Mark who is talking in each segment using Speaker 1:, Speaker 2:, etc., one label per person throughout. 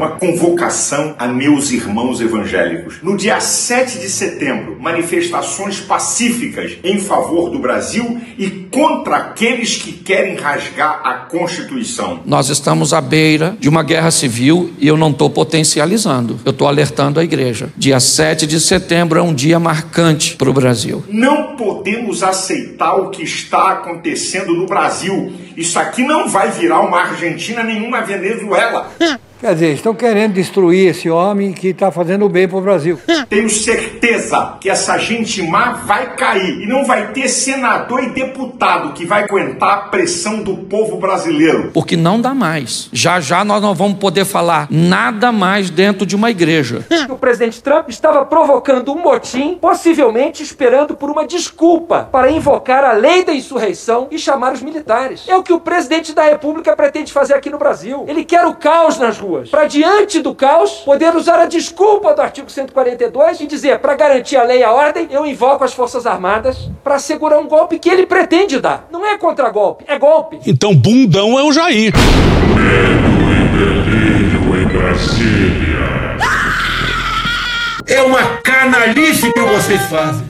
Speaker 1: Uma convocação a meus irmãos evangélicos. No dia 7 de setembro, manifestações pacíficas em favor do Brasil e contra aqueles que querem rasgar a Constituição.
Speaker 2: Nós estamos à beira de uma guerra civil e eu não estou potencializando, eu estou alertando a igreja. Dia 7 de setembro é um dia marcante para o Brasil.
Speaker 1: Não podemos aceitar o que está acontecendo no Brasil. Isso aqui não vai virar uma Argentina nenhuma Venezuela.
Speaker 3: Quer dizer, estão querendo destruir esse homem que está fazendo bem para o Brasil.
Speaker 1: Tenho certeza que essa gente má vai cair e não vai ter senador e deputado que vai aguentar a pressão do povo brasileiro.
Speaker 2: Porque não dá mais. Já já nós não vamos poder falar nada mais dentro de uma igreja.
Speaker 4: O presidente Trump estava provocando um motim, possivelmente esperando por uma desculpa para invocar a lei da insurreição e chamar os militares. É o que o presidente da República pretende fazer aqui no Brasil. Ele quer o caos nas ruas ruas. Para diante do caos, poder usar a desculpa do artigo 142 e dizer, para garantir a lei e a ordem, eu invoco as Forças Armadas para segurar um golpe que ele pretende dar. Não é contra-golpe, é golpe.
Speaker 5: Então bundão é o Jair.
Speaker 6: Medo e delírio em Brasília.
Speaker 7: É uma canalice que vocês fazem.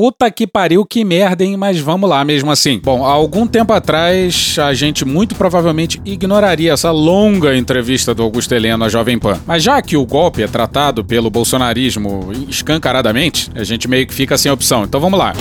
Speaker 5: Puta que pariu, que merda, hein? Mas vamos lá mesmo assim. Bom, há algum tempo atrás, a gente muito provavelmente ignoraria essa longa entrevista do Augusto Heleno à Jovem Pan. Mas já que o golpe é tratado pelo bolsonarismo escancaradamente, a gente meio que fica sem opção. Então vamos lá.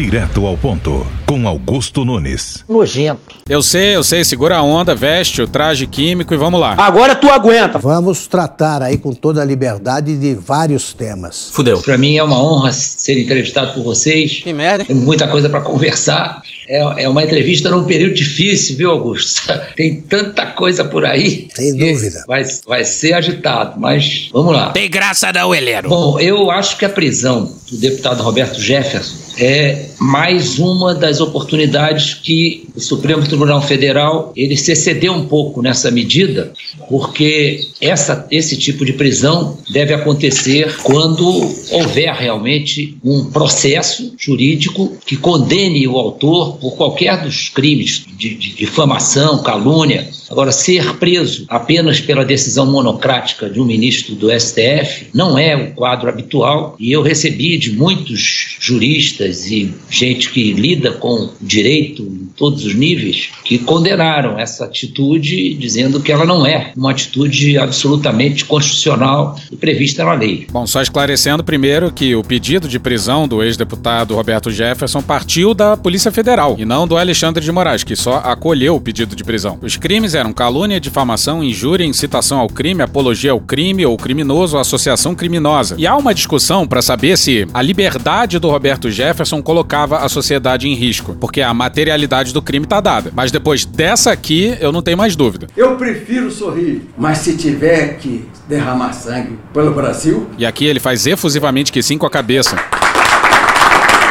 Speaker 8: Direto ao ponto, com Augusto Nunes.
Speaker 4: Nojento.
Speaker 5: Eu sei, eu sei, segura a onda, veste o traje químico e vamos lá.
Speaker 4: Agora tu aguenta.
Speaker 9: Vamos tratar aí com toda a liberdade de vários temas.
Speaker 10: Fudeu. Pra mim é uma honra ser entrevistado por vocês.
Speaker 4: Que merda.
Speaker 10: Tem muita coisa para conversar. É, é uma entrevista num período difícil, viu, Augusto? Tem tanta coisa por aí.
Speaker 9: Sem dúvida.
Speaker 10: Vai, vai ser agitado, mas vamos lá.
Speaker 5: Tem graça não, Heleno.
Speaker 10: Bom, eu acho que a prisão do deputado Roberto Jefferson é mais uma das oportunidades que o Supremo Tribunal Federal ele se excedeu um pouco nessa medida, porque essa, esse tipo de prisão deve acontecer quando houver realmente um processo jurídico que condene o autor por qualquer dos crimes de, de difamação, calúnia. Agora, ser preso apenas pela decisão monocrática de um ministro do STF não é o quadro habitual e eu recebi de muitos juristas e gente que lida com direito todos os níveis que condenaram essa atitude, dizendo que ela não é uma atitude absolutamente constitucional e prevista na lei.
Speaker 5: Bom, só esclarecendo primeiro que o pedido de prisão do ex-deputado Roberto Jefferson partiu da Polícia Federal e não do Alexandre de Moraes, que só acolheu o pedido de prisão. Os crimes eram calúnia, difamação, injúria, incitação ao crime, apologia ao crime ou criminoso associação criminosa. E há uma discussão para saber se a liberdade do Roberto Jefferson colocava a sociedade em risco, porque a materialidade do crime tá dada. Mas depois dessa aqui, eu não tenho mais dúvida.
Speaker 11: Eu prefiro sorrir, mas se tiver que derramar sangue pelo Brasil.
Speaker 5: E aqui ele faz efusivamente que sim com a cabeça.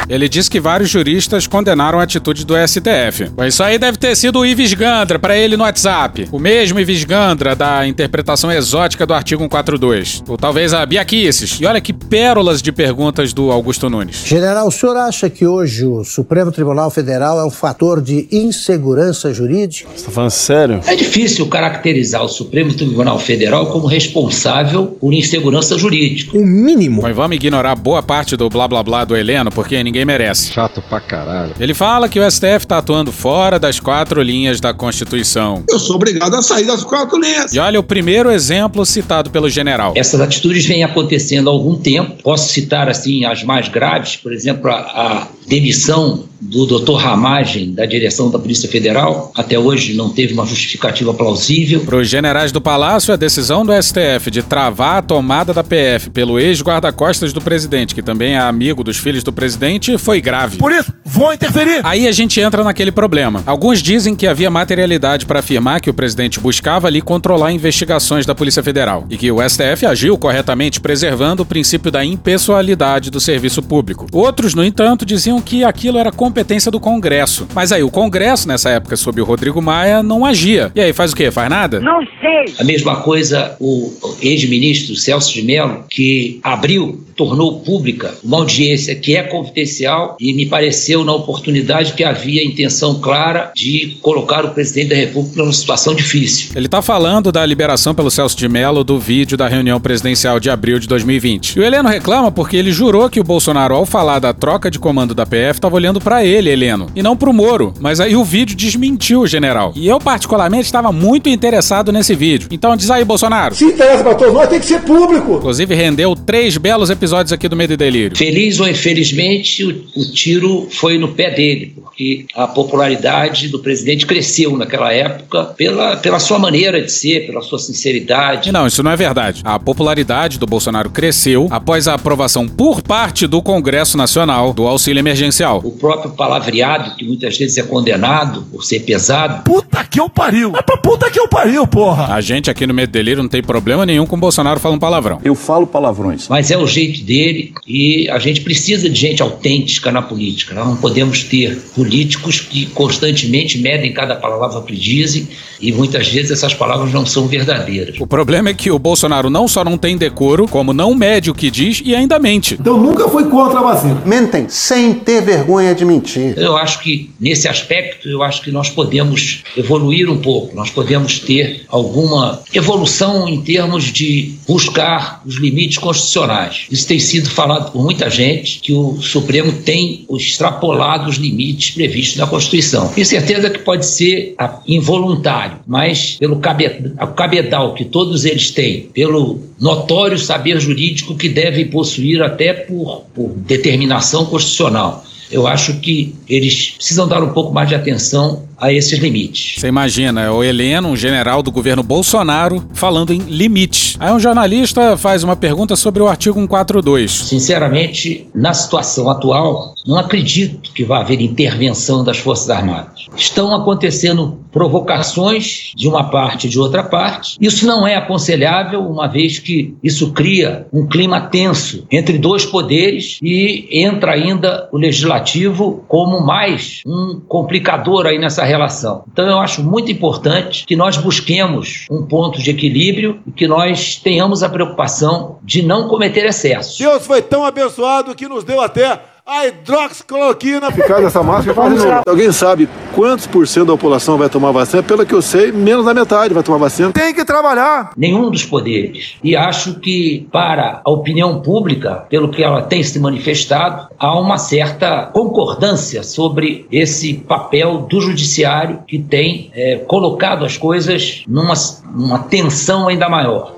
Speaker 5: Ele diz que vários juristas condenaram a atitude do STF. Bom, isso aí deve ter sido o Ives Gandra para ele no WhatsApp. O mesmo Ives Gandra da interpretação exótica do artigo 142. Ou talvez a Bia Kicis. E olha que pérolas de perguntas do Augusto Nunes.
Speaker 9: General, o senhor acha que hoje o Supremo Tribunal Federal é um fator de insegurança jurídica?
Speaker 12: Você tá falando sério?
Speaker 10: É difícil caracterizar o Supremo Tribunal Federal como responsável por insegurança jurídica.
Speaker 9: O mínimo.
Speaker 5: Mas vamos ignorar boa parte do blá blá blá do Heleno, porque ninguém merece.
Speaker 12: Chato pra caralho.
Speaker 5: Ele fala que o STF tá atuando fora das quatro linhas da Constituição.
Speaker 7: Eu sou obrigado a sair das quatro linhas.
Speaker 5: E olha o primeiro exemplo citado pelo general.
Speaker 10: Essas atitudes vêm acontecendo há algum tempo. Posso citar assim as mais graves, por exemplo, a, a demissão do Dr. Ramagem, da direção da Polícia Federal. Até hoje não teve uma justificativa plausível.
Speaker 5: Para os generais do Palácio, a decisão do STF de travar a tomada da PF pelo ex-guarda-costas do presidente, que também é amigo dos filhos do presidente, foi grave.
Speaker 13: Por isso, vou interferir.
Speaker 5: Aí a gente entra naquele problema. Alguns dizem que havia materialidade para afirmar que o presidente buscava ali controlar investigações da Polícia Federal e que o STF agiu corretamente preservando o princípio da impessoalidade do serviço público. Outros, no entanto, diziam que aquilo era competência do Congresso. Mas aí o Congresso, nessa época, sob o Rodrigo Maia, não agia. E aí faz o quê? Faz nada?
Speaker 14: Não sei.
Speaker 10: A mesma coisa o ex-ministro Celso de Mello, que abriu, tornou pública uma audiência que é confidencial e me pareceu na oportunidade que havia intenção clara de colocar o presidente da República numa situação difícil.
Speaker 5: Ele está falando da liberação pelo Celso de Mello do vídeo da reunião presidencial de abril de 2020. E o Heleno reclama porque ele jurou que o Bolsonaro, ao falar da troca de comando da PF, estava olhando para ele, Heleno, e não pro Moro. Mas aí o vídeo desmentiu o general. E eu, particularmente, estava muito interessado nesse vídeo. Então diz aí, Bolsonaro.
Speaker 13: Se interessa pra todos nós, tem que ser público.
Speaker 5: Inclusive, rendeu três belos episódios aqui do Medo e Delírio.
Speaker 10: Feliz ou infelizmente, o, o tiro foi no pé dele, porque a popularidade do presidente cresceu naquela época pela, pela sua maneira de ser, pela sua sinceridade.
Speaker 5: E não, isso não é verdade. A popularidade do Bolsonaro cresceu após a aprovação por parte do Congresso Nacional do auxílio emergencial.
Speaker 10: O próprio palavreado, que muitas vezes é condenado por ser pesado.
Speaker 13: Puta que eu pariu. É pra puta que eu pariu, porra.
Speaker 5: A gente aqui no Medo Delírio não tem problema nenhum com o Bolsonaro falando palavrão.
Speaker 15: Eu falo palavrões.
Speaker 10: Mas é o jeito dele e a gente precisa de gente autêntica na política. Nós não podemos ter políticos que constantemente medem cada palavra que dizem e muitas vezes essas palavras não são verdadeiras.
Speaker 5: O problema é que o Bolsonaro não só não tem decoro, como não mede o que diz e ainda mente.
Speaker 13: Então nunca foi contra a vacina.
Speaker 9: Mentem sem ter vergonha de mentir.
Speaker 10: Eu acho que nesse aspecto eu acho que nós podemos evoluir um pouco, nós podemos ter alguma evolução em termos de buscar os limites constitucionais. Isso tem sido falado por muita gente que o Supremo tem extrapolado os limites previstos na Constituição. Tenho certeza que pode ser ah, involuntário, mas pelo cabedal que todos eles têm, pelo notório saber jurídico que devem possuir até por, por determinação constitucional. Eu acho que eles precisam dar um pouco mais de atenção a esses limites.
Speaker 5: Você imagina, é o Heleno, um general do governo Bolsonaro, falando em limites. Aí um jornalista faz uma pergunta sobre o artigo 142.
Speaker 10: Sinceramente, na situação atual, não acredito que vá haver intervenção das Forças Armadas. Estão acontecendo provocações de uma parte e de outra parte. Isso não é aconselhável, uma vez que isso cria um clima tenso entre dois poderes e entra ainda o legislativo como mais um complicador aí nessa relação. Então eu acho muito importante que nós busquemos um ponto de equilíbrio e que nós tenhamos a preocupação de não cometer excessos.
Speaker 13: Deus foi tão abençoado que nos deu até a hidroxicloroquina.
Speaker 15: Ficar dessa máscara faz. Alguém sabe quantos por cento da população vai tomar vacina? Pelo que eu sei, menos da metade vai tomar vacina.
Speaker 13: Tem que trabalhar.
Speaker 10: Nenhum dos poderes. E acho que para a opinião pública, pelo que ela tem se manifestado, há uma certa concordância sobre esse papel do judiciário que tem eh, colocado as coisas numa, numa tensão ainda maior.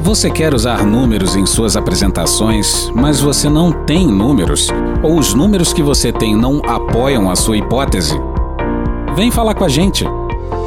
Speaker 5: Você quer usar números em suas apresentações, mas você não tem números? Ou os números que você tem não apoiam a sua hipótese? Vem falar com a gente.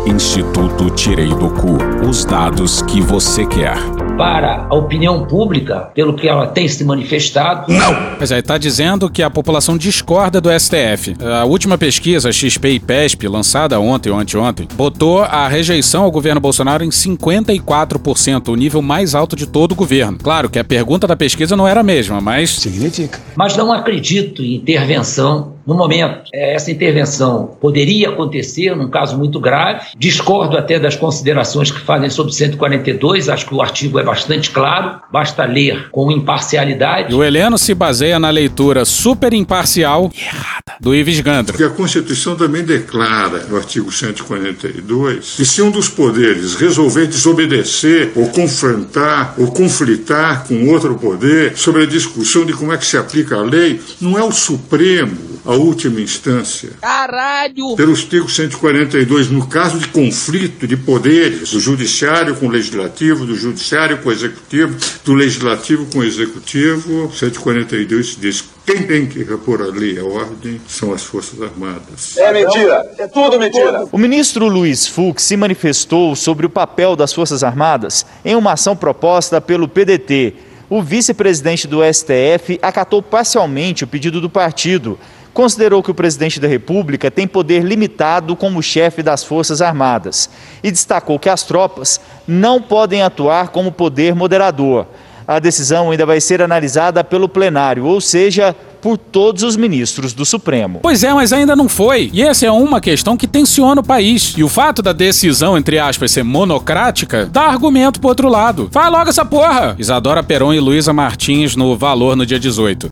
Speaker 5: Instituto Tirei do Cu os dados que você quer.
Speaker 10: Para a opinião pública, pelo que ela tem se manifestado,
Speaker 5: Não! Mas aí tá dizendo que a população discorda do STF. A última pesquisa, XP e PESP, lançada ontem ou anteontem, botou a rejeição ao governo Bolsonaro em 54%, o nível mais alto de todo o governo. Claro que a pergunta da pesquisa não era a mesma, mas.
Speaker 15: Significa.
Speaker 10: mas não acredito em intervenção no momento. Eh, Essa intervenção poderia acontecer num caso muito grave. Discordo até das considerações que fazem sobre 142, acho que o artigo é bastante claro, basta ler com imparcialidade.
Speaker 5: E o Heleno se baseia na leitura super imparcial e errada do Ives Gandra.
Speaker 6: Porque a Constituição também declara, no artigo 142, que se um dos poderes resolver desobedecer, ou confrontar, ou conflitar com outro poder sobre a discussão de como é que se aplica a lei, não é o Supremo a última instância.
Speaker 14: Caralho!
Speaker 6: Pelo artigo 142, no caso de conflito de poderes, do judiciário com o legislativo, do judiciário com o executivo, do legislativo com o executivo, 142 diz quem tem que repor a lei e a ordem são as Forças Armadas.
Speaker 12: É mentira, é tudo mentira.
Speaker 16: O ministro Luiz Fux se manifestou sobre o papel das Forças Armadas em uma ação proposta pelo PDT. O vice-presidente do STF acatou parcialmente o pedido do partido. Considerou que o presidente da República tem poder limitado como chefe das Forças Armadas e destacou que as tropas não podem atuar como poder moderador. A decisão ainda vai ser analisada pelo plenário, ou seja, por todos os ministros do Supremo.
Speaker 5: Pois é, mas ainda não foi. E essa é uma questão que tensiona o país. E o fato da decisão, entre aspas, ser monocrática, dá argumento pro outro lado. Faz logo essa porra! Isadora Peron e Luísa Martins no Valor no dia 18.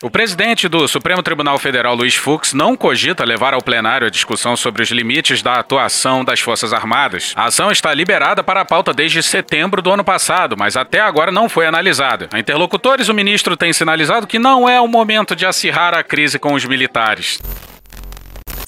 Speaker 5: O presidente do Supremo Tribunal Federal, Luiz Fux, não cogita levar ao plenário a discussão sobre os limites da atuação das Forças Armadas. A ação está liberada para a pauta desde setembro do ano passado, mas até agora não foi analisada. A interlocutores, o ministro tem sinalizado que não é o momento de acirrar a crise com os militares.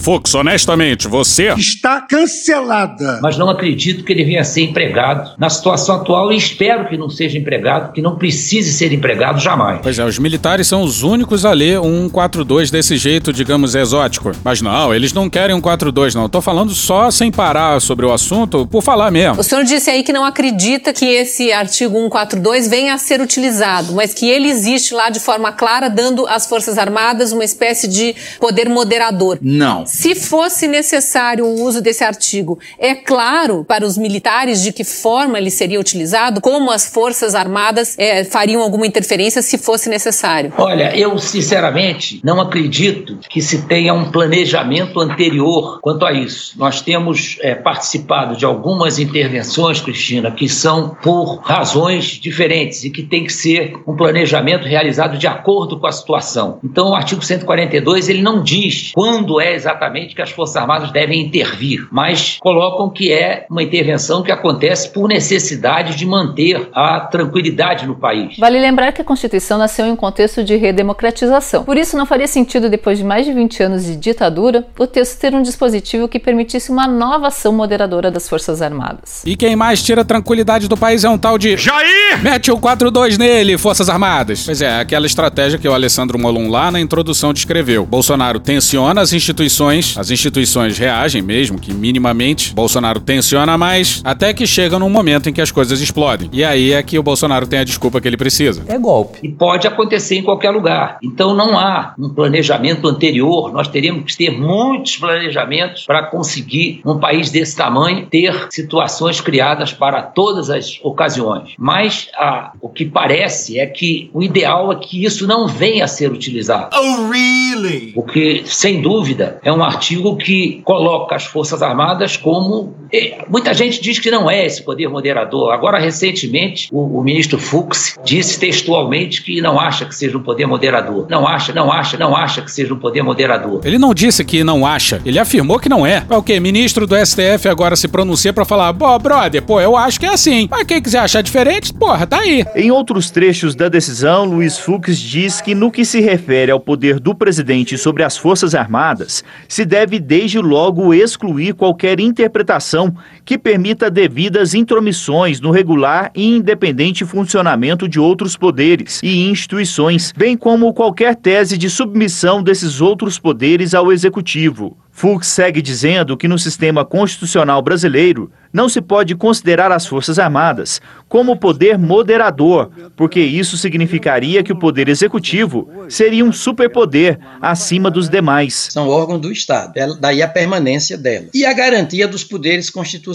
Speaker 5: Fux, honestamente, você
Speaker 17: está cancelada.
Speaker 10: Mas não acredito que ele venha a ser empregado na situação atual e espero que não seja empregado, que não precise ser empregado jamais.
Speaker 5: Pois é, os militares são os únicos a ler um 142 desse jeito, digamos, exótico. Mas não, eles não querem um 42, não. Tô falando só sem parar sobre o assunto, por falar mesmo.
Speaker 18: O senhor disse aí que não acredita que esse artigo 142 venha a ser utilizado, mas que ele existe lá de forma clara, dando às Forças Armadas uma espécie de poder moderador.
Speaker 7: Não.
Speaker 18: Se fosse necessário o uso desse artigo, é claro para os militares de que forma ele seria utilizado, como as Forças Armadas é, fariam alguma interferência se fosse necessário.
Speaker 10: Olha, eu sinceramente não acredito que se tenha um planejamento anterior quanto a isso. Nós temos é, participado de algumas intervenções, Cristina, que são por razões diferentes e que tem que ser um planejamento realizado de acordo com a situação. Então, o artigo 142 ele não diz quando é exatamente exatamente que as Forças Armadas devem intervir, mas colocam que é uma intervenção que acontece por necessidade de manter a tranquilidade no país.
Speaker 19: Vale lembrar que a Constituição nasceu em um contexto de redemocratização. Por isso, não faria sentido, depois de mais de 20 anos de ditadura, o texto ter um dispositivo que permitisse uma nova ação moderadora das Forças Armadas.
Speaker 5: E quem mais tira a tranquilidade do país é um tal de Jair! Mete o 42 nele, Forças Armadas. Pois é, aquela estratégia que o Alessandro Molon lá na introdução descreveu. Bolsonaro tensiona as instituições as instituições reagem mesmo que minimamente. Bolsonaro tensiona mais, até que chega num momento em que as coisas explodem. E aí é que o Bolsonaro tem a desculpa que ele precisa.
Speaker 10: É golpe. E pode acontecer em qualquer lugar. Então não há um planejamento anterior. Nós teríamos que ter muitos planejamentos para conseguir, num país desse tamanho, ter situações criadas para todas as ocasiões. Mas ah, o que parece é que o ideal é que isso não venha a ser utilizado.
Speaker 7: Oh, really?
Speaker 10: Porque, sem dúvida, é um artigo que coloca as Forças Armadas como. Muita gente diz que não é esse poder moderador. Agora, recentemente, o, o, ministro Fux disse textualmente que não acha que seja um poder moderador. Não acha, não acha, não acha que seja um poder moderador.
Speaker 5: Ele não disse que não acha, ele afirmou que não é. É o quê? Ministro do STF agora se pronuncia para falar: pô, brother, pô, eu acho que é assim. Mas quem quiser achar diferente, porra, tá aí.
Speaker 16: Em outros trechos da decisão, Luiz Fux diz que no que se refere ao poder do presidente sobre as Forças Armadas, se deve desde logo excluir qualquer interpretação então, que permita devidas intromissões no regular e independente funcionamento de outros poderes e instituições, bem como qualquer tese de submissão desses outros poderes ao executivo. Fux segue dizendo que no sistema constitucional brasileiro não se pode considerar as Forças Armadas como poder moderador, porque isso significaria que o poder executivo seria um superpoder acima dos demais.
Speaker 11: São órgãos do Estado, daí a permanência delas. E a garantia dos poderes constitucionais,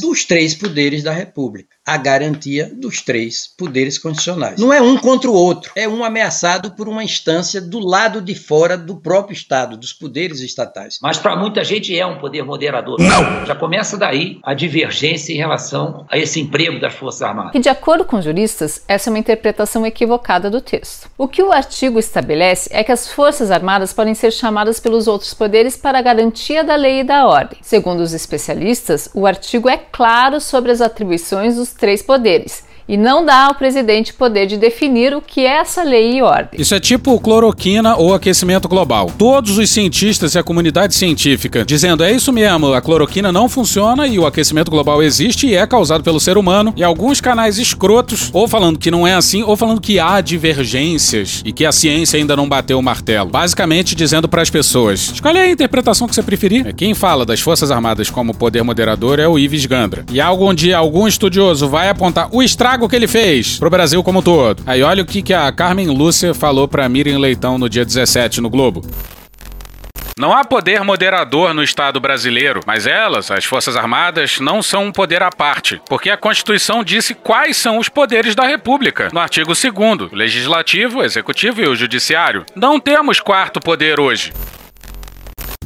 Speaker 11: dos três poderes da República. A garantia dos três poderes constitucionais. Não é um contra o outro, é um ameaçado por uma instância do lado de fora do próprio Estado, dos poderes estatais.
Speaker 10: Mas para muita gente é um poder moderador.
Speaker 7: Não!
Speaker 10: Já começa daí a divergência em relação a esse emprego das Forças Armadas.
Speaker 19: E de acordo com juristas, essa é uma interpretação equivocada do texto. O que o artigo estabelece é que as Forças Armadas podem ser chamadas pelos outros poderes para a garantia da lei e da ordem. Segundo os especialistas, o artigo é claro sobre as atribuições dos três poderes e não dá ao presidente poder de definir o que é essa lei e ordem.
Speaker 5: Isso é tipo cloroquina ou aquecimento global. Todos os cientistas e a comunidade científica dizendo é isso mesmo, a cloroquina não funciona e o aquecimento global existe e é causado pelo ser humano. E alguns canais escrotos ou falando que não é assim ou falando que há divergências e que a ciência ainda não bateu o martelo. Basicamente dizendo para as pessoas: escolhe a interpretação que você preferir. Quem fala das Forças Armadas como poder moderador é o Ives Gandra. E algum dia algum estudioso vai apontar o estrago que ele fez pro Brasil como um todo. Aí olha o que, que a Carmen Lúcia falou pra Miriam Leitão no dia 17 no Globo. Não há poder moderador no Estado brasileiro, mas elas, as Forças Armadas, não são um poder à parte, porque a Constituição disse quais são os poderes da República. No artigo 2, o Legislativo, Executivo e o Judiciário. Não temos quarto poder hoje.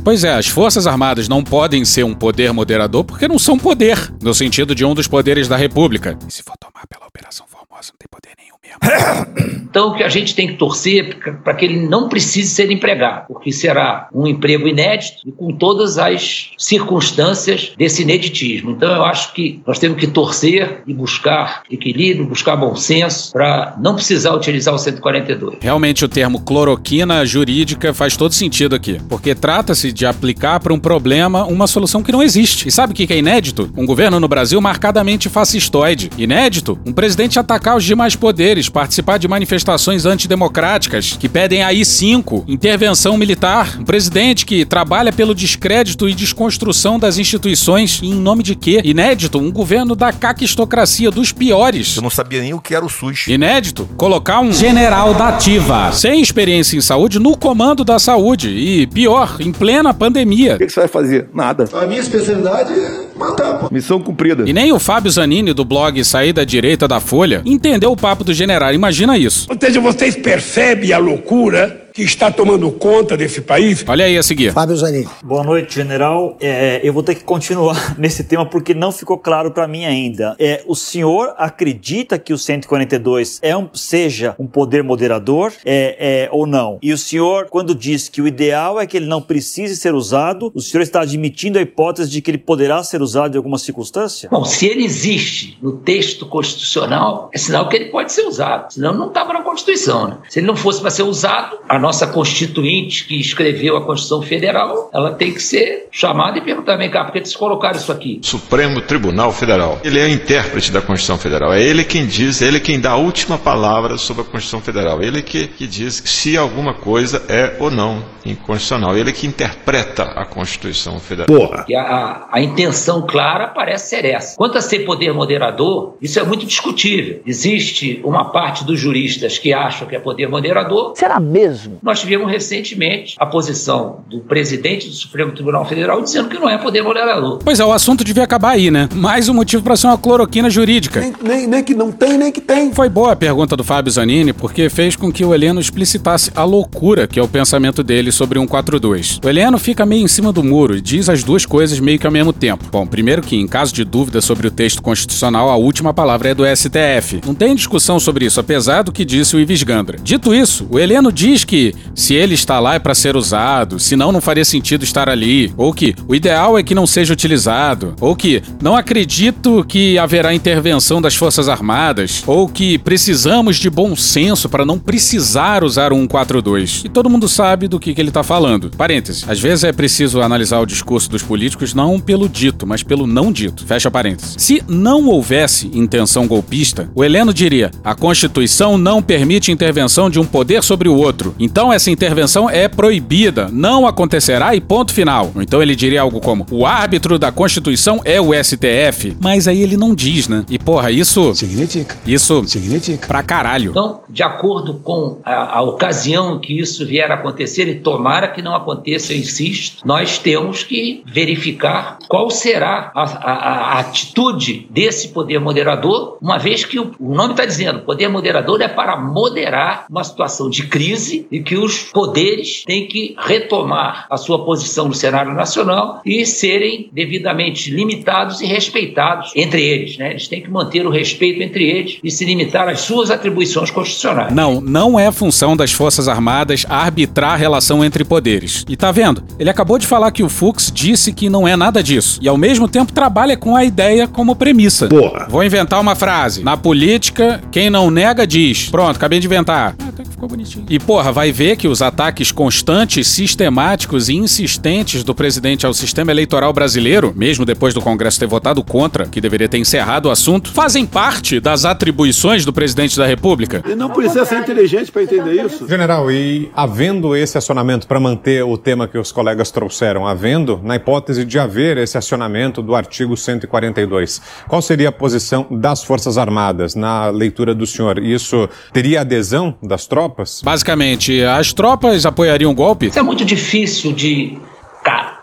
Speaker 5: Pois é, as Forças Armadas não podem ser um poder moderador porque não são poder, no sentido de um dos poderes da República. E se for tomar pela Operação Formosa, não tem poder nenhum.
Speaker 10: Então, o que a gente tem que torcer para que ele não precise ser empregado, porque será um emprego inédito e com todas as circunstâncias desse ineditismo. Então, eu acho que nós temos que torcer e buscar equilíbrio, buscar bom senso, para não precisar utilizar o 142.
Speaker 5: Realmente, o termo cloroquina jurídica faz todo sentido aqui, porque trata-se de aplicar para um problema uma solução que não existe. E sabe o que é inédito? Um governo no Brasil marcadamente fascistoide. Inédito? Um presidente atacar os demais poderes, participar de manifestações antidemocráticas que pedem aí cinco intervenção militar. Um presidente que trabalha pelo descrédito e desconstrução das instituições em nome de quê? Inédito? Um governo da caquistocracia dos piores.
Speaker 20: Eu não sabia nem o que era o SUS.
Speaker 5: Inédito? Colocar um general da ativa sem experiência em saúde no comando da saúde e pior, em plena pandemia.
Speaker 15: O que, que você vai fazer? Nada.
Speaker 17: A minha especialidade é matar, pô.
Speaker 15: Missão cumprida.
Speaker 5: E nem o Fábio Zanini do blog Saída Direita da Folha entendeu o papo do general. Imagina isso.
Speaker 21: Ou seja, vocês percebem a loucura que está tomando conta desse país?
Speaker 5: Olha aí a seguir.
Speaker 9: Fábio Zanini.
Speaker 22: Boa noite, general. É, eu vou ter que continuar nesse tema porque não ficou claro para mim ainda. É, o senhor acredita que o 142 é um, seja um poder moderador é, é, ou não? E o senhor, quando diz que o ideal é que ele não precise ser usado, o senhor está admitindo a hipótese de que ele poderá ser usado em alguma circunstância?
Speaker 10: Bom, se ele existe no texto constitucional, é sinal que ele pode ser usado. Senão não estava na Constituição. Né? Se ele não fosse para ser usado, a nossa constituinte que escreveu a Constituição Federal, ela tem que ser chamada e perguntar, vem cá, por que eles colocaram isso aqui?
Speaker 23: Supremo Tribunal Federal. Ele é o intérprete da Constituição Federal. É ele quem diz, é ele quem dá a última palavra sobre a Constituição Federal. Ele que, que diz se alguma coisa é ou não inconstitucional. Ele que interpreta a Constituição Federal.
Speaker 10: Porra. E a, a, a intenção clara parece ser essa. Quanto a ser poder moderador, isso é muito discutível. Existe uma parte dos juristas que acham que é poder moderador.
Speaker 9: Será mesmo?
Speaker 10: Nós tivemos recentemente a posição do presidente do Supremo Tribunal Federal dizendo que não é poder moderador.
Speaker 5: Pois é, o assunto devia acabar aí, né? Mais um motivo para ser uma cloroquina jurídica.
Speaker 17: Nem, nem, nem que não tem, nem que tem.
Speaker 5: Foi boa a pergunta do Fábio Zanini, porque fez com que o Heleno explicitasse a loucura que é o pensamento dele sobre 142. O Heleno fica meio em cima do muro e diz as duas coisas meio que ao mesmo tempo. Bom, primeiro que, em caso de dúvida sobre o texto constitucional, a última palavra é do STF. Não tem discussão sobre isso, apesar do que disse o Ives Gandra. Dito isso, o Heleno diz que se ele está lá é para ser usado, senão não faria sentido estar ali, ou que o ideal é que não seja utilizado, ou que não acredito que haverá intervenção das Forças Armadas, ou que precisamos de bom senso para não precisar usar o 142. E todo mundo sabe do que, que ele está falando. Parêntese. Às vezes é preciso analisar o discurso dos políticos não pelo dito, mas pelo não dito. Fecha parênteses. Se não houvesse intenção golpista, o Heleno diria: a Constituição não permite intervenção de um poder sobre o outro. Então essa intervenção é proibida, não acontecerá e ponto final. Então ele diria algo como: o árbitro da Constituição é o STF. Mas aí ele não diz, né? E porra, isso.
Speaker 17: Significa.
Speaker 5: Isso.
Speaker 17: Significa.
Speaker 5: Pra caralho.
Speaker 10: Então, de acordo com a, a ocasião que isso vier a acontecer, e tomara que não aconteça, eu insisto, nós temos que verificar qual será a, a, a atitude desse poder moderador, uma vez que o, o nome está dizendo, poder moderador é para moderar uma situação de crise e que os poderes têm que retomar a sua posição no cenário nacional e serem devidamente limitados e respeitados entre eles. Né? Eles têm que manter o respeito entre eles e se limitar às suas atribuições constitucionais.
Speaker 5: Não, não é função das Forças Armadas arbitrar a relação entre poderes. E tá vendo? Ele acabou de falar que o Fux disse que não é nada disso. E ao mesmo tempo trabalha com a ideia como premissa.
Speaker 15: Porra.
Speaker 5: Vou inventar uma frase. Na política, quem não nega diz. Pronto, acabei de inventar. Ficou bonitinho. E porra, vai ver que os ataques constantes, sistemáticos e insistentes do presidente ao sistema eleitoral brasileiro, mesmo depois do Congresso ter votado contra, que deveria ter encerrado o assunto, fazem parte das atribuições do presidente da República.
Speaker 15: E não precisa ser inteligente para entender isso.
Speaker 24: General, e havendo esse acionamento para manter o tema que os colegas trouxeram, havendo, na hipótese de haver esse acionamento do artigo 142, qual seria a posição das Forças Armadas na leitura do senhor? Isso teria adesão das tropas?
Speaker 5: Basicamente, as tropas apoiariam o golpe?
Speaker 10: Isso é muito difícil de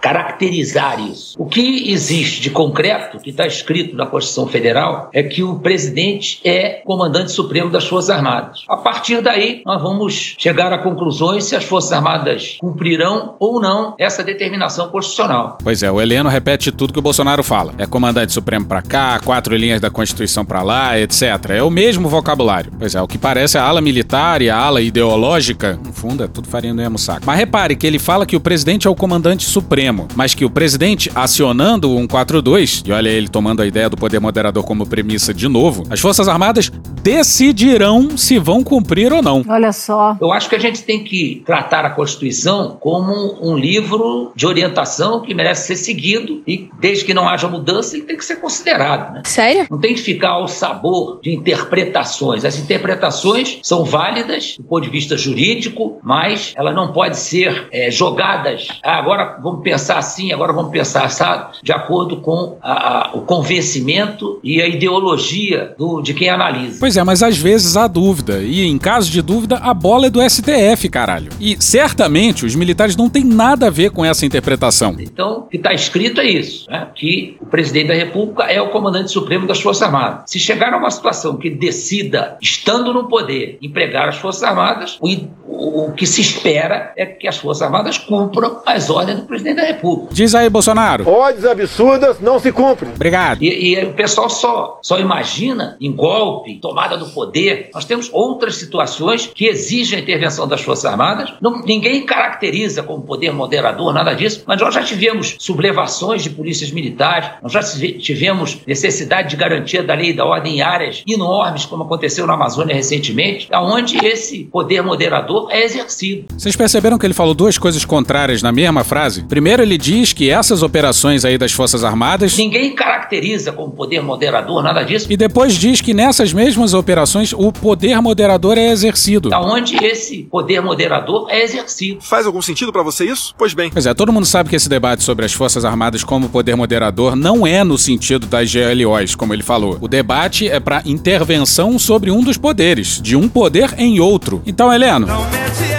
Speaker 10: caracterizar isso. O que existe de concreto, que está escrito na Constituição Federal, é que o presidente é comandante supremo das Forças Armadas. A partir daí, nós vamos chegar a conclusões se as Forças Armadas cumprirão ou não essa determinação constitucional.
Speaker 5: Pois é, o Heleno repete tudo que o Bolsonaro fala. É comandante supremo para cá, quatro linhas da Constituição para lá, etc. É o mesmo vocabulário. Pois é, o que parece a ala militar e a ala ideológica, no fundo, é tudo farinha no mesmo saco. Mas repare que ele fala que o presidente é o comandante supremo mas que o presidente, acionando o 142, e olha ele tomando a ideia do poder moderador como premissa de novo, as Forças Armadas decidirão se vão cumprir ou não.
Speaker 18: Olha só.
Speaker 10: Eu acho que a gente tem que tratar a Constituição como um livro de orientação que merece ser seguido e, desde que não haja mudança, ele tem que ser considerado. Né?
Speaker 18: Sério?
Speaker 10: Não tem que ficar ao sabor de interpretações. As interpretações são válidas do ponto de vista jurídico, mas elas não podem ser é, jogadas. Ah, agora vamos pensar pensar assim, agora vamos pensar assado, de acordo com a, a, o convencimento e a ideologia do, de quem analisa.
Speaker 5: Pois é, mas às vezes há dúvida. E em caso de dúvida, a bola é do STF, caralho. E certamente os militares não têm nada a ver com essa interpretação.
Speaker 10: Então, o que está escrito é isso: né? que o presidente da República é o comandante supremo das Forças Armadas. Se chegar a uma situação que decida, estando no poder, empregar as Forças Armadas, o, o, o que se espera é que as Forças Armadas cumpram as ordens do presidente da República. República.
Speaker 5: Diz aí, Bolsonaro.
Speaker 15: Ordens absurdas não se cumprem.
Speaker 5: Obrigado.
Speaker 10: E, e, o pessoal só, só imagina em golpe, tomada do poder. Nós temos outras situações que exigem a intervenção das Forças Armadas. Não, ninguém caracteriza como poder moderador, nada disso, mas nós já tivemos sublevações de polícias militares, nós já tivemos necessidade de garantia da lei e da ordem em áreas enormes, como aconteceu na Amazônia recentemente, onde esse poder moderador é exercido.
Speaker 5: Vocês perceberam que ele falou duas coisas contrárias na mesma frase? Primeiro, ele diz que essas operações aí das Forças Armadas.
Speaker 10: Ninguém caracteriza como poder moderador, nada disso.
Speaker 5: E depois diz que nessas mesmas operações o poder moderador é exercido.
Speaker 10: Da onde esse poder moderador é exercido.
Speaker 25: Faz algum sentido para você isso? Pois bem.
Speaker 5: Pois é, todo mundo sabe que esse debate sobre as Forças Armadas como poder moderador não é no sentido das GLOs, como ele falou. O debate é para intervenção sobre um dos poderes, de um poder em outro. Então, Heleno. Não mete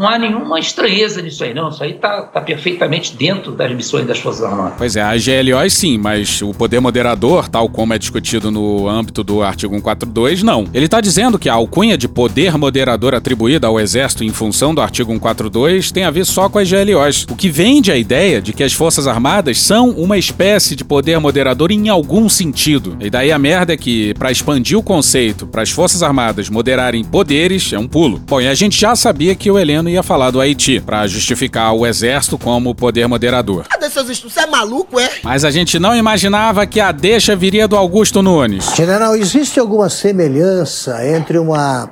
Speaker 10: não há nenhuma estranheza nisso aí, não. Isso aí está tá perfeitamente dentro das missões das Forças Armadas.
Speaker 5: Pois é, a GLOs sim, mas o poder moderador, tal como é discutido no âmbito do artigo 142, não. Ele está dizendo que a alcunha de poder moderador atribuída ao Exército em função do artigo 142 tem a ver só com as GLOs, o que vende a ideia de que as Forças Armadas são uma espécie de poder moderador em algum sentido. E daí a merda é que, para expandir o conceito para as Forças Armadas moderarem poderes, é um pulo. Bom, e a gente já sabia que o Heleno ia falar do Haiti, para justificar o exército como poder moderador.
Speaker 7: Cadê seus estudos? Você é maluco, é?
Speaker 5: Mas a gente não imaginava que a deixa viria do Augusto Nunes.
Speaker 9: General, existe alguma semelhança entre uma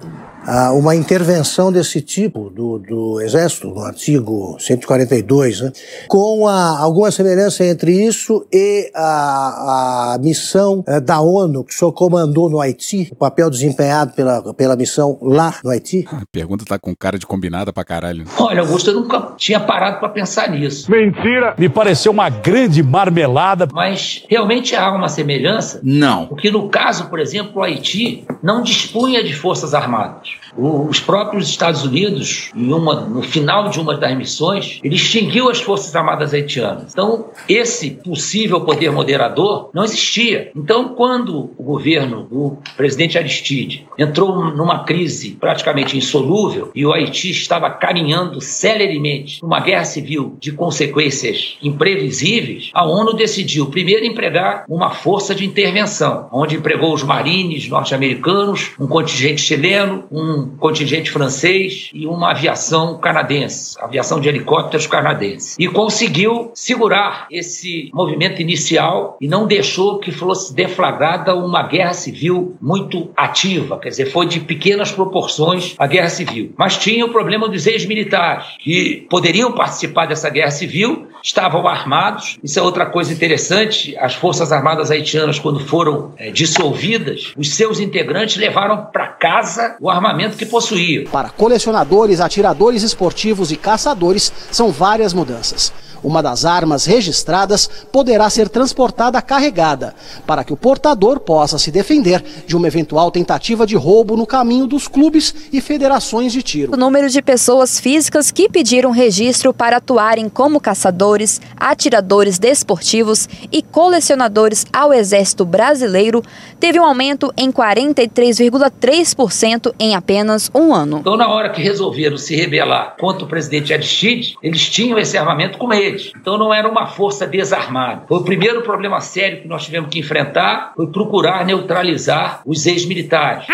Speaker 9: uma intervenção desse tipo do, do Exército, no artigo 142, né, com a, alguma semelhança entre isso e a, a missão eh, da ONU que o senhor comandou no Haiti, o papel desempenhado pela, pela missão lá no Haiti?
Speaker 5: A pergunta tá com cara de combinada pra caralho.
Speaker 10: Olha, Augusto, eu nunca tinha parado para pensar nisso.
Speaker 13: Mentira! Me pareceu uma grande marmelada.
Speaker 10: Mas realmente há uma semelhança?
Speaker 7: Não.
Speaker 10: Porque no caso, por exemplo, o Haiti não dispunha de forças armadas. Os próprios Estados Unidos, uma, no final de uma das missões, ele extinguiu as Forças Armadas haitianas. Então, esse possível poder moderador não existia. Então, quando o governo do presidente Aristide entrou numa crise praticamente insolúvel e o Haiti estava caminhando celeremente numa guerra civil de consequências imprevisíveis, a ONU decidiu primeiro empregar uma força de intervenção, onde empregou os marines norte-americanos, um contingente chileno, um contingente francês e uma aviação canadense, aviação de helicópteros canadense. E conseguiu segurar esse movimento inicial e não deixou que fosse deflagrada uma guerra civil muito ativa, quer dizer, foi de pequenas proporções a guerra civil. Mas tinha o problema dos ex-militares, que poderiam participar dessa guerra civil, estavam armados. Isso é outra coisa interessante. As Forças Armadas haitianas, quando foram é, dissolvidas, os seus integrantes levaram para casa o armamento que possuíam.
Speaker 26: Para colecionadores, atiradores esportivos e caçadores, são várias mudanças. Uma das armas registradas poderá ser transportada carregada, para que o portador possa se defender de uma eventual tentativa de roubo no caminho dos clubes e federações de tiro.
Speaker 27: O número de pessoas físicas que pediram registro para atuarem como caçadores, atiradores desportivos e colecionadores ao Exército Brasileiro teve um aumento em 43,3% em apenas um ano.
Speaker 10: Então, na hora que resolveram se rebelar contra o presidente Aristide, eles tinham esse armamento com Então, não era uma força desarmada. Foi o primeiro problema sério que nós tivemos que enfrentar, foi procurar neutralizar os ex-militares.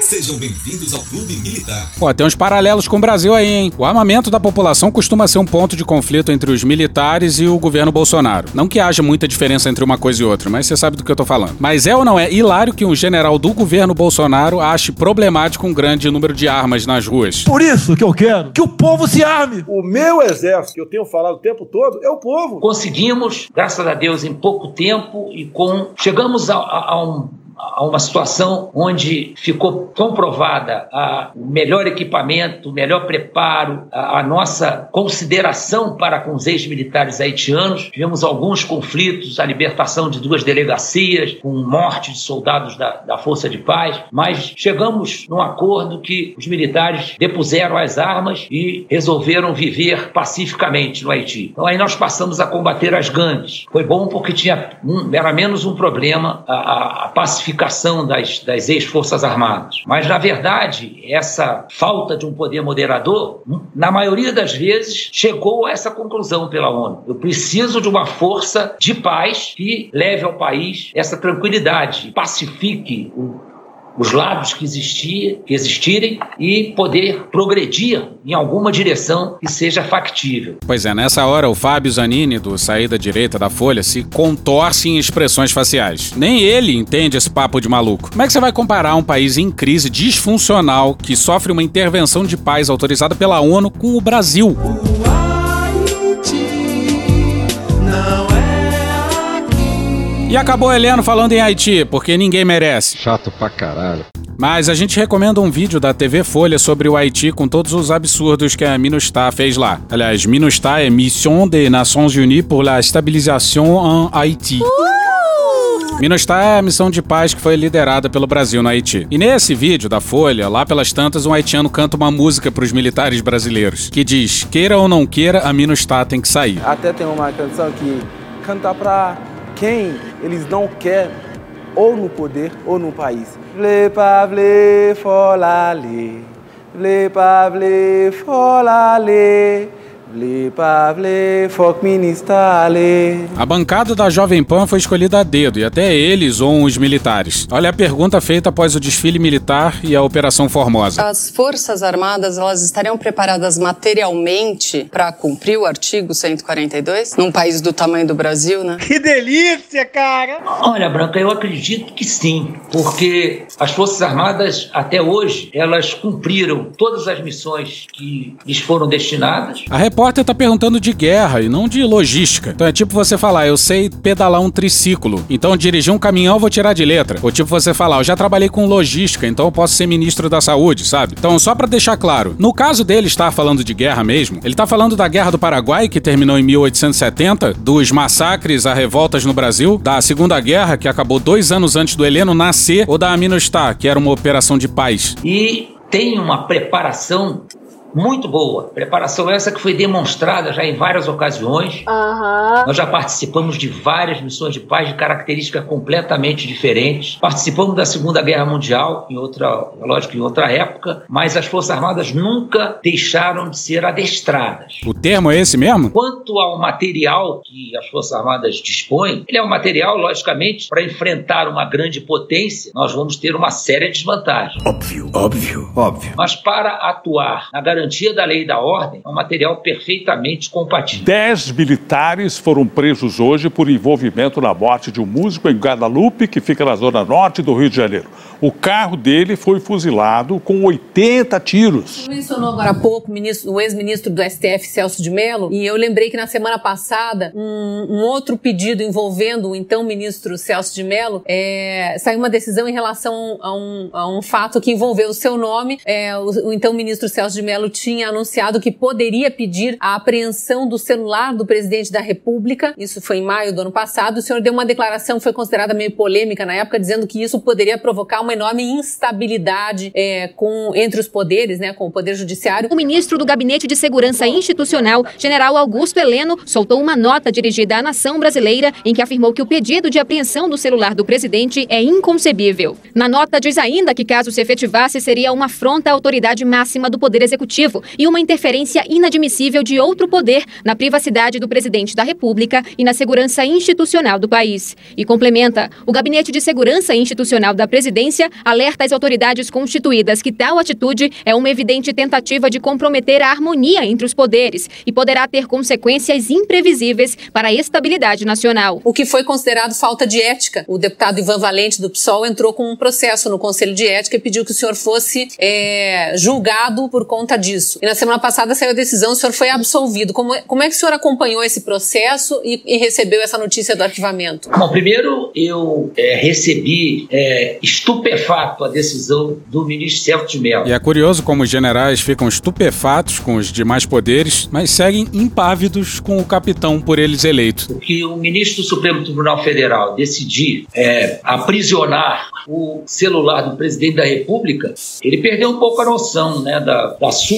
Speaker 28: Sejam bem-vindos ao Clube Militar.
Speaker 5: Pô, tem uns paralelos com o Brasil aí, hein? O armamento da população costuma ser um ponto de conflito entre os militares e o governo Bolsonaro. Não que haja muita diferença entre uma coisa e outra, mas você sabe do que eu tô falando. Mas é ou não é hilário que um general do governo Bolsonaro ache problemático um grande número de armas nas ruas?
Speaker 13: Por isso que eu quero que o povo se arme. O meu exército, que eu tenho falado o tempo todo, é o povo.
Speaker 10: Conseguimos, graças a Deus, em pouco tempo e com. Chegamos a, a, a um a uma situação onde ficou comprovada a, o melhor equipamento, o melhor preparo, a, a nossa consideração para com os ex-militares haitianos. Tivemos alguns conflitos, a libertação de duas delegacias, com morte de soldados da, da Força de Paz, mas chegamos num acordo que os militares depuseram as armas e resolveram viver pacificamente no Haiti. Então aí nós passamos a combater as gangues. Foi bom porque tinha um, era menos um problema a, a, a pacificação pacificação das, das ex-forças armadas. Mas, na verdade, essa falta de um poder moderador, na maioria das vezes, chegou a essa conclusão pela ONU. Eu preciso de uma força de paz que leve ao país essa tranquilidade, pacifique o os lados que, existia, que existirem e poder progredir em alguma direção que seja factível.
Speaker 5: Pois é, nessa hora o Fábio Zanini, do Saída Direita da Folha, se contorce em expressões faciais. Nem ele entende esse papo de maluco. Como é que você vai comparar um país em crise disfuncional que sofre uma intervenção de paz autorizada pela ONU com o Brasil? E acabou Heleno falando em Haiti, porque ninguém merece.
Speaker 23: Chato pra caralho.
Speaker 5: Mas a gente recomenda um vídeo da TV Folha sobre o Haiti com todos os absurdos que a MINUSTAH fez lá. Aliás, MINUSTAH é Mission des Nations Unies pour la Stabilisation en Haïti. Uh! MINUSTAH é a missão de paz que foi liderada pelo Brasil no Haiti. E nesse vídeo da Folha, lá pelas tantas, um haitiano canta uma música para os militares brasileiros, que diz: queira ou não queira, a MINUSTAH tem que sair.
Speaker 29: Até tem uma canção que canta pra quem eles não querem ou no poder ou no país. Vle pa vle folale, vle pa vle folale,
Speaker 5: A bancada da Jovem Pan foi escolhida a dedo e até eles zoam os militares. Olha a pergunta feita após o desfile militar e a Operação Formosa.
Speaker 30: As Forças Armadas, elas estariam preparadas materialmente para cumprir o artigo 142? Num país do tamanho do Brasil, né?
Speaker 13: Que delícia, cara!
Speaker 10: Olha, Branca, eu acredito que sim, porque as Forças Armadas, até hoje, elas cumpriram todas as missões que lhes foram destinadas.
Speaker 5: A repórter tá perguntando de guerra e não de logística. Então é tipo você falar, eu sei pedalar um triciclo, então dirigir um caminhão eu vou tirar de letra. Ou tipo você falar, eu já trabalhei com logística, então eu posso ser ministro da saúde, sabe? Então só para deixar claro, no caso dele estar falando de guerra mesmo, ele tá falando da Guerra do Paraguai, que terminou em 1870, dos massacres a revoltas no Brasil, da Segunda Guerra, que acabou dois anos antes do Heleno nascer, ou da Aminostar, que era uma operação de paz.
Speaker 10: E tem uma preparação muito boa. Preparação essa que foi demonstrada já em várias ocasiões.
Speaker 31: Uhum.
Speaker 10: Nós já participamos de várias missões de paz de características completamente diferentes. Participamos da Segunda Guerra Mundial, em outra, lógico, em outra época, mas as Forças Armadas nunca deixaram de ser adestradas.
Speaker 5: O termo é esse mesmo?
Speaker 10: Quanto ao material que as Forças Armadas dispõem, ele é um material, logicamente, para enfrentar uma grande potência, nós vamos ter uma séria desvantagem.
Speaker 21: Óbvio, óbvio, óbvio.
Speaker 10: Mas para atuar na garantia da lei e da ordem, é um material perfeitamente compatível.
Speaker 32: Dez militares foram presos hoje por envolvimento na morte de um músico em Guadalupe, que fica na zona norte do Rio de Janeiro. O carro dele foi fuzilado com 80 tiros.
Speaker 18: Você mencionou agora há pouco ministro- o ex-ministro do STF, Celso de Mello, e eu lembrei que na semana passada um, um outro pedido envolvendo o então ministro Celso de Mello é, saiu uma decisão em relação a um, a um fato que envolveu o seu nome. É, o, o então ministro Celso de Mello tinha anunciado que poderia pedir a apreensão do celular do presidente da República. Isso foi em maio do ano passado. O senhor deu uma declaração que foi considerada meio polêmica na época, dizendo que isso poderia provocar uma enorme instabilidade é, com, entre os poderes, né, com o poder judiciário.
Speaker 33: O ministro do Gabinete de Segurança Institucional, general Augusto Heleno, soltou uma nota dirigida à nação brasileira em que afirmou que o pedido de apreensão do celular do presidente é inconcebível. Na nota diz ainda que caso se efetivasse seria uma afronta à autoridade máxima do poder executivo e uma interferência inadmissível de outro poder na privacidade do presidente da República e na segurança institucional do país. E complementa, o Gabinete de Segurança Institucional da Presidência alerta as autoridades constituídas que tal atitude é uma evidente tentativa de comprometer a harmonia entre os poderes e poderá ter consequências imprevisíveis para a estabilidade nacional.
Speaker 18: O que foi considerado falta de ética. O deputado Ivan Valente do PSOL entrou com um processo no Conselho de Ética e pediu que o senhor fosse é, julgado por conta disso. E na semana passada saiu a decisão, o senhor foi absolvido. Como é, como é que o senhor acompanhou esse processo e, e recebeu essa notícia do arquivamento?
Speaker 10: Bom, primeiro eu é, recebi é, estupefato a decisão do ministro Celso de Mello.
Speaker 5: E é curioso como os generais ficam estupefatos com os demais poderes, mas seguem impávidos com o capitão por eles eleito.
Speaker 10: que o ministro do Supremo Tribunal Federal decidir é, aprisionar o celular do presidente da República, ele perdeu um pouco a noção né, da, da sua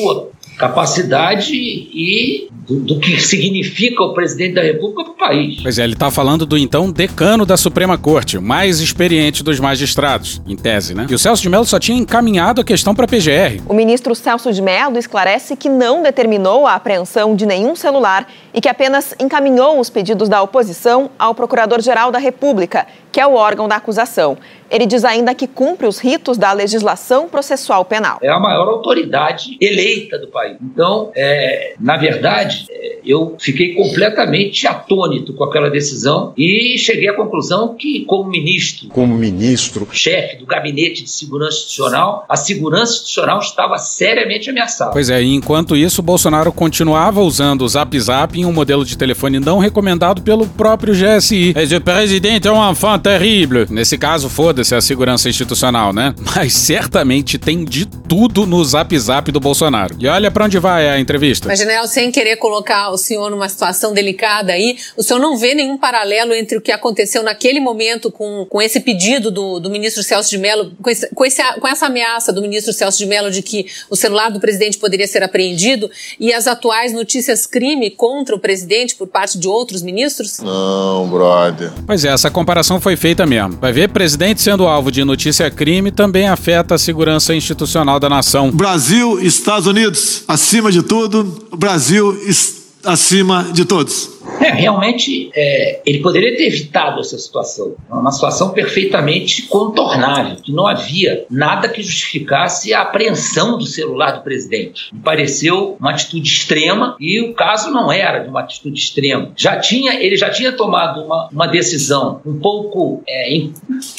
Speaker 10: capacidade e do, do que significa o presidente da República para o país.
Speaker 5: Pois é, ele tá falando do então decano da Suprema Corte, o mais experiente dos magistrados, em tese, né? E o Celso de Mello só tinha encaminhado a questão para a PGR.
Speaker 34: O ministro Celso de Mello esclarece que não determinou a apreensão de nenhum celular e que apenas encaminhou os pedidos da oposição ao Procurador-Geral da República, que é o órgão da acusação. Ele diz ainda que cumpre os ritos da legislação processual penal.
Speaker 10: É a maior autoridade eleita do país. Então, é, na verdade, é, eu fiquei completamente atônito com aquela decisão e cheguei à conclusão que, como ministro,
Speaker 32: Como ministro,
Speaker 10: chefe do Gabinete de Segurança Institucional, a segurança institucional estava seriamente ameaçada.
Speaker 5: Pois é, e enquanto isso, Bolsonaro continuava usando o Zap Zap em um modelo de telefone não recomendado pelo próprio GSI. O presidente é um enfant terrível. Nesse caso, foda-se a segurança institucional, né? Mas certamente tem de tudo no Zap Zap do Bolsonaro. E olha pra onde vai a entrevista.
Speaker 18: Mas, general, sem querer colocar o senhor numa situação delicada aí, o senhor não vê nenhum paralelo entre o que aconteceu naquele momento com, com esse pedido do, do ministro Celso de Mello, com, esse, com, esse, com essa ameaça do ministro Celso de Mello de que o celular do presidente poderia ser apreendido e as atuais notícias crime contra o presidente por parte de outros ministros?
Speaker 32: Não, brother.
Speaker 5: Pois é, essa comparação foi feita mesmo. Vai ver, presidente sendo alvo de notícia crime também afeta a segurança institucional da nação.
Speaker 15: Brasil, Estados Unidos, acima de tudo, Brasil es- acima de todos.
Speaker 10: É, realmente, é, ele poderia ter evitado essa situação. É uma situação perfeitamente contornável, que não havia nada que justificasse a apreensão do celular do presidente. Me pareceu uma atitude extrema e o caso não era de uma atitude extrema. Já tinha, ele já tinha tomado uma, uma decisão um pouco, é,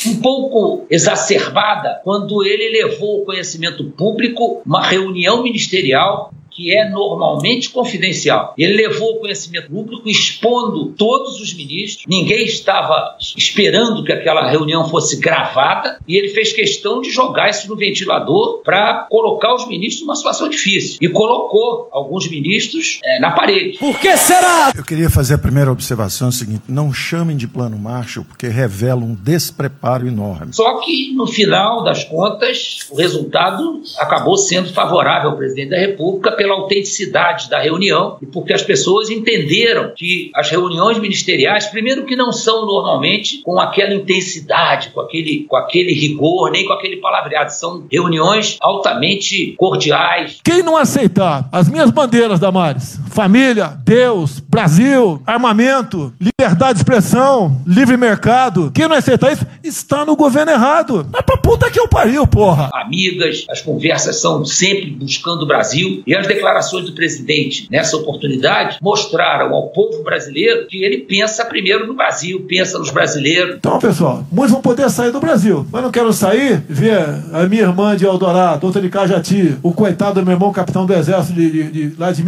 Speaker 10: um pouco exacerbada quando ele levou ao conhecimento público uma reunião ministerial que é normalmente confidencial. Ele levou ao conhecimento público, expondo todos os ministros. Ninguém estava esperando que aquela reunião fosse gravada e ele fez questão de jogar isso no ventilador para colocar os ministros numa situação difícil. E colocou alguns ministros é, na parede.
Speaker 31: Por que será?
Speaker 35: Eu queria fazer a primeira observação é seguinte: não chamem de plano Marshall, porque revela um despreparo enorme.
Speaker 10: Só que, no final das contas, o resultado acabou sendo favorável ao presidente da República pela autenticidade da reunião e porque as pessoas entenderam que as reuniões ministeriais, primeiro que não são normalmente com aquela intensidade, com aquele, com aquele rigor, nem com aquele palavreado, são reuniões altamente cordiais.
Speaker 35: Quem não aceitar as minhas bandeiras, Damares, família, Deus, Brasil, armamento, liberdade de expressão, livre mercado, quem não aceitar isso, está no governo errado. Mas pra puta que eu pariu, porra.
Speaker 10: Amigas, as conversas são sempre buscando o Brasil e as declarações do presidente nessa oportunidade mostraram ao povo brasileiro que ele pensa primeiro no Brasil, pensa nos brasileiros.
Speaker 35: Então, pessoal, muitos vão poder sair do Brasil, mas não quero sair ver a minha irmã de Eldorado, outra de Cajati, o coitado do meu irmão capitão do exército de, de, de lá de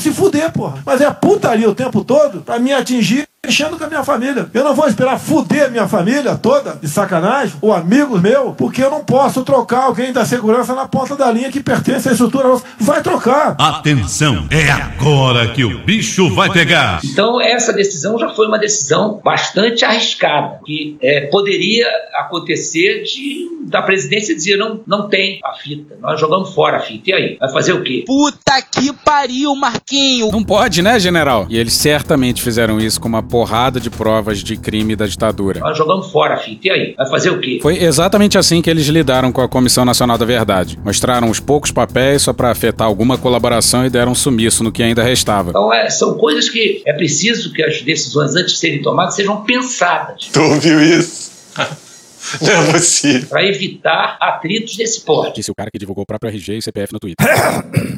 Speaker 35: se fuder, porra. Mas é putaria o tempo todo pra me atingir mexendo com a minha família. Eu não vou esperar fuder minha família toda, de sacanagem, ou amigos meus, porque eu não posso trocar alguém da segurança na ponta da linha que pertence à estrutura. Vai trocar.
Speaker 28: Atenção, é agora que o bicho vai pegar.
Speaker 10: Então, essa decisão já foi uma decisão bastante arriscada, que é, poderia acontecer de da presidência dizer não, não tem a fita, nós jogamos fora a fita. E aí? Vai fazer o quê?
Speaker 5: Puta que pariu, Marquinho! Não pode, né, general? E eles certamente fizeram isso com uma porrada de provas de crime da ditadura.
Speaker 10: Nós jogamos fora fita. E aí? Vai fazer o quê?
Speaker 5: Foi exatamente assim que eles lidaram com a Comissão Nacional da Verdade. Mostraram os poucos papéis só para afetar alguma colaboração e deram um sumiço no que ainda restava.
Speaker 10: Então, é, são coisas que é preciso que as decisões, antes de serem tomadas, sejam pensadas.
Speaker 36: Tu ouviu isso? Não é possível.
Speaker 10: Para evitar atritos desse porte.
Speaker 5: Disse o cara que divulgou o próprio RG e CPF no Twitter.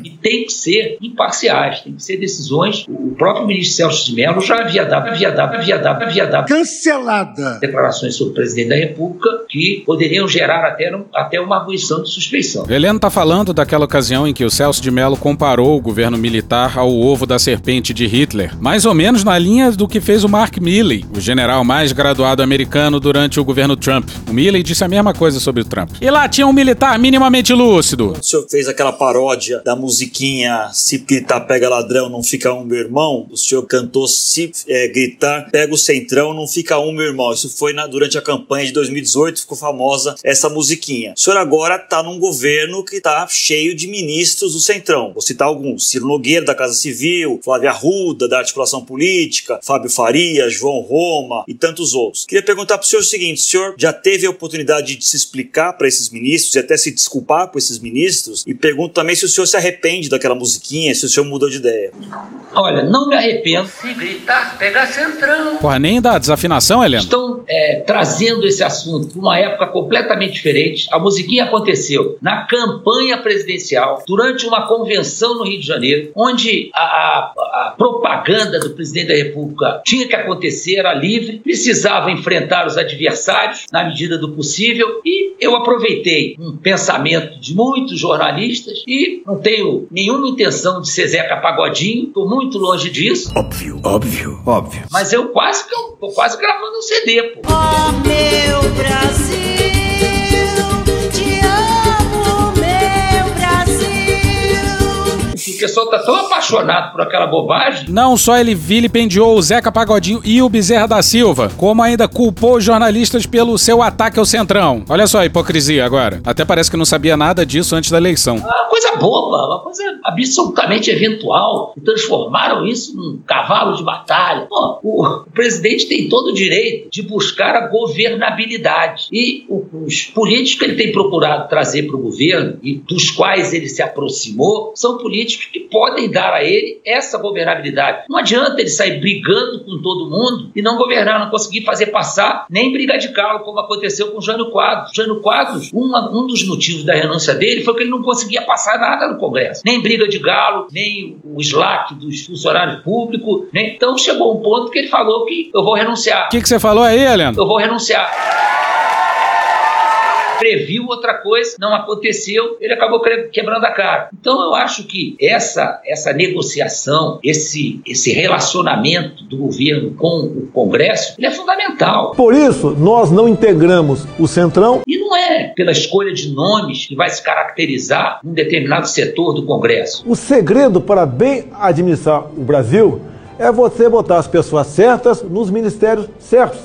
Speaker 10: e tem que ser imparciais, tem que ser decisões. O próprio ministro Celso de Mello já havia dado, havia dado, havia dado, havia dado.
Speaker 35: Cancelada!
Speaker 10: Declarações sobre o presidente da República que poderiam gerar até, até uma arguição de suspeição.
Speaker 5: Heleno está falando daquela ocasião em que o Celso de Mello comparou o governo militar ao ovo da serpente de Hitler, mais ou menos na linha do que fez o Mark Milley, o general mais graduado americano durante o governo Trump. O Milley disse a mesma coisa sobre o Trump. E lá tinha um militar minimamente lúcido.
Speaker 37: O senhor fez aquela paródia da musiquinha Se gritar pega ladrão, não fica um meu irmão. O senhor cantou Se é, gritar pega o centrão, não fica um meu irmão. Isso foi na, durante a campanha de 2018, ficou famosa essa musiquinha. O senhor agora tá num governo que tá cheio de ministros do centrão. Vou citar alguns. Ciro Nogueira, da Casa Civil, Flávia Arruda, da Articulação Política, Fábio Faria, João Roma e tantos outros. Queria perguntar pro senhor o seguinte, o senhor já teve a oportunidade de se explicar para esses ministros e até se desculpar com esses ministros? E pergunto também se o senhor se arrepende daquela musiquinha, se o senhor mudou de ideia.
Speaker 10: Olha, não me arrependo. Se gritar, pega centrão.
Speaker 5: Porra, nem da desafinação, Helena?
Speaker 10: Estão é, trazendo esse assunto para uma época completamente diferente. A musiquinha aconteceu na campanha presidencial, durante uma convenção no Rio de Janeiro, onde a, a, a propaganda do presidente da República tinha que acontecer, era livre, precisava enfrentar os adversários na medida do possível e eu aproveitei um pensamento de muitos jornalistas e não tenho nenhuma intenção de ser Zeca Pagodinho, estou muito longe disso.
Speaker 35: Óbvio, óbvio, óbvio.
Speaker 10: Mas eu quase que eu tô quase gravando um CD, pô.
Speaker 38: Oh, meu Brasil,
Speaker 10: pessoal tá tão apaixonado por aquela bobagem.
Speaker 5: Não só ele vilipendiou o Zeca Pagodinho e o Bezerra da Silva, como ainda culpou os jornalistas pelo seu ataque ao Centrão. Olha só a hipocrisia agora. Até parece que não sabia nada disso antes da eleição.
Speaker 10: Uma coisa boba, uma coisa absolutamente eventual. E transformaram isso num cavalo de batalha. Pô, o, presidente tem todo o direito de buscar a governabilidade. E os políticos que ele tem procurado trazer para o governo e dos quais ele se aproximou são políticos que podem dar a ele essa governabilidade. Não adianta ele sair brigando com todo mundo e não governar, não conseguir fazer passar nem briga de calo, como aconteceu com o Jânio Quadros. Jânio Quadros, uma, um dos motivos da renúncia dele foi que ele não conseguia passar nada no Congresso. Nem briga de galo, nem o slack dos funcionários públicos. Nem... Então chegou um ponto que ele falou que eu vou renunciar.
Speaker 5: O que, que você falou aí, Helena?
Speaker 10: Eu vou renunciar. Previu outra coisa, não aconteceu, ele acabou quebrando a cara. Então eu acho que essa, essa negociação, esse, esse relacionamento do governo com o Congresso, ele é fundamental.
Speaker 15: Por isso, nós não integramos o Centrão
Speaker 10: E não é pela escolha de nomes que vai se caracterizar um determinado setor do Congresso.
Speaker 15: O segredo para bem administrar o Brasil é você botar as pessoas certas nos ministérios certos.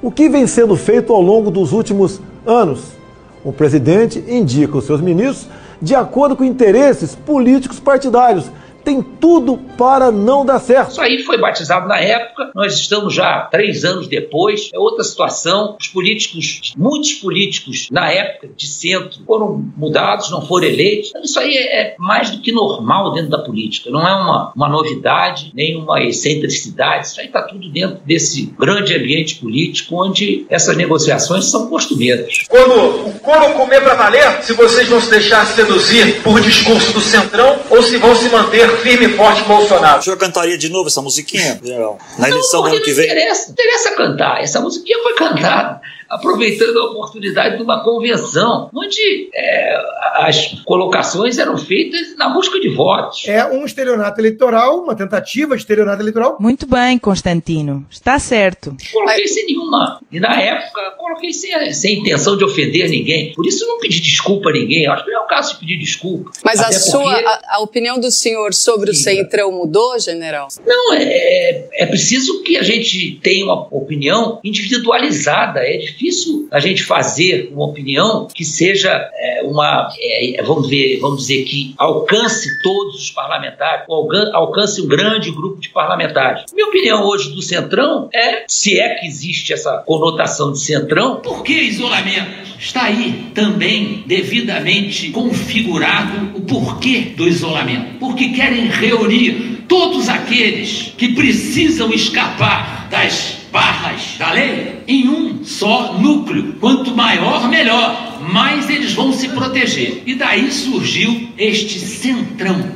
Speaker 15: O que vem sendo feito ao longo dos últimos anos? O presidente indica os seus ministros de acordo com interesses políticos partidários. Tem tudo para não dar certo.
Speaker 10: Isso aí foi batizado na época, nós estamos já três anos depois, é outra situação. Os políticos, muitos políticos na época de centro foram mudados, não foram eleitos. Isso aí é é mais do que normal dentro da política, não é uma, uma novidade, nem uma excentricidade. Isso aí está tudo dentro desse grande ambiente político onde essas negociações são costumeiras.
Speaker 13: Quando o couro comer pra valer, se vocês vão se deixar seduzir por discurso do Centrão ou se vão se manter firme e forte Bolsonaro.
Speaker 37: O senhor cantaria de novo essa musiquinha, general? Na eleição do ano que
Speaker 10: não
Speaker 37: vem?
Speaker 10: interessa, não interessa cantar. Essa musiquinha foi cantada aproveitando a oportunidade de uma convenção, onde é, as colocações eram feitas na busca de votos.
Speaker 39: É um estelionato eleitoral, uma tentativa de estelionato eleitoral.
Speaker 40: Muito bem, Constantino. Está certo.
Speaker 10: Coloquei sem nenhuma. E na época, coloquei sem, sem intenção de ofender ninguém. Por isso, eu não pedi desculpa a ninguém. Eu acho que não é o caso de pedir desculpa.
Speaker 30: Mas a sua,
Speaker 10: porque-
Speaker 30: a, a opinião do senhor sobre o Centrão mudou, general?
Speaker 10: Não, é, é preciso que a gente tenha uma opinião individualizada. É difícil a gente fazer uma opinião que seja é, uma, é, vamos ver, vamos dizer que alcance todos os parlamentares, alcance um grande grupo de parlamentares. Minha opinião hoje do Centrão é, se é que existe essa conotação de Centrão, por que isolamento? Está aí também devidamente configurado o porquê do isolamento. Porque querem reunir todos aqueles que precisam escapar das barras da lei em um só núcleo. Quanto maior, melhor. Mais eles vão se proteger. E daí surgiu este centrão.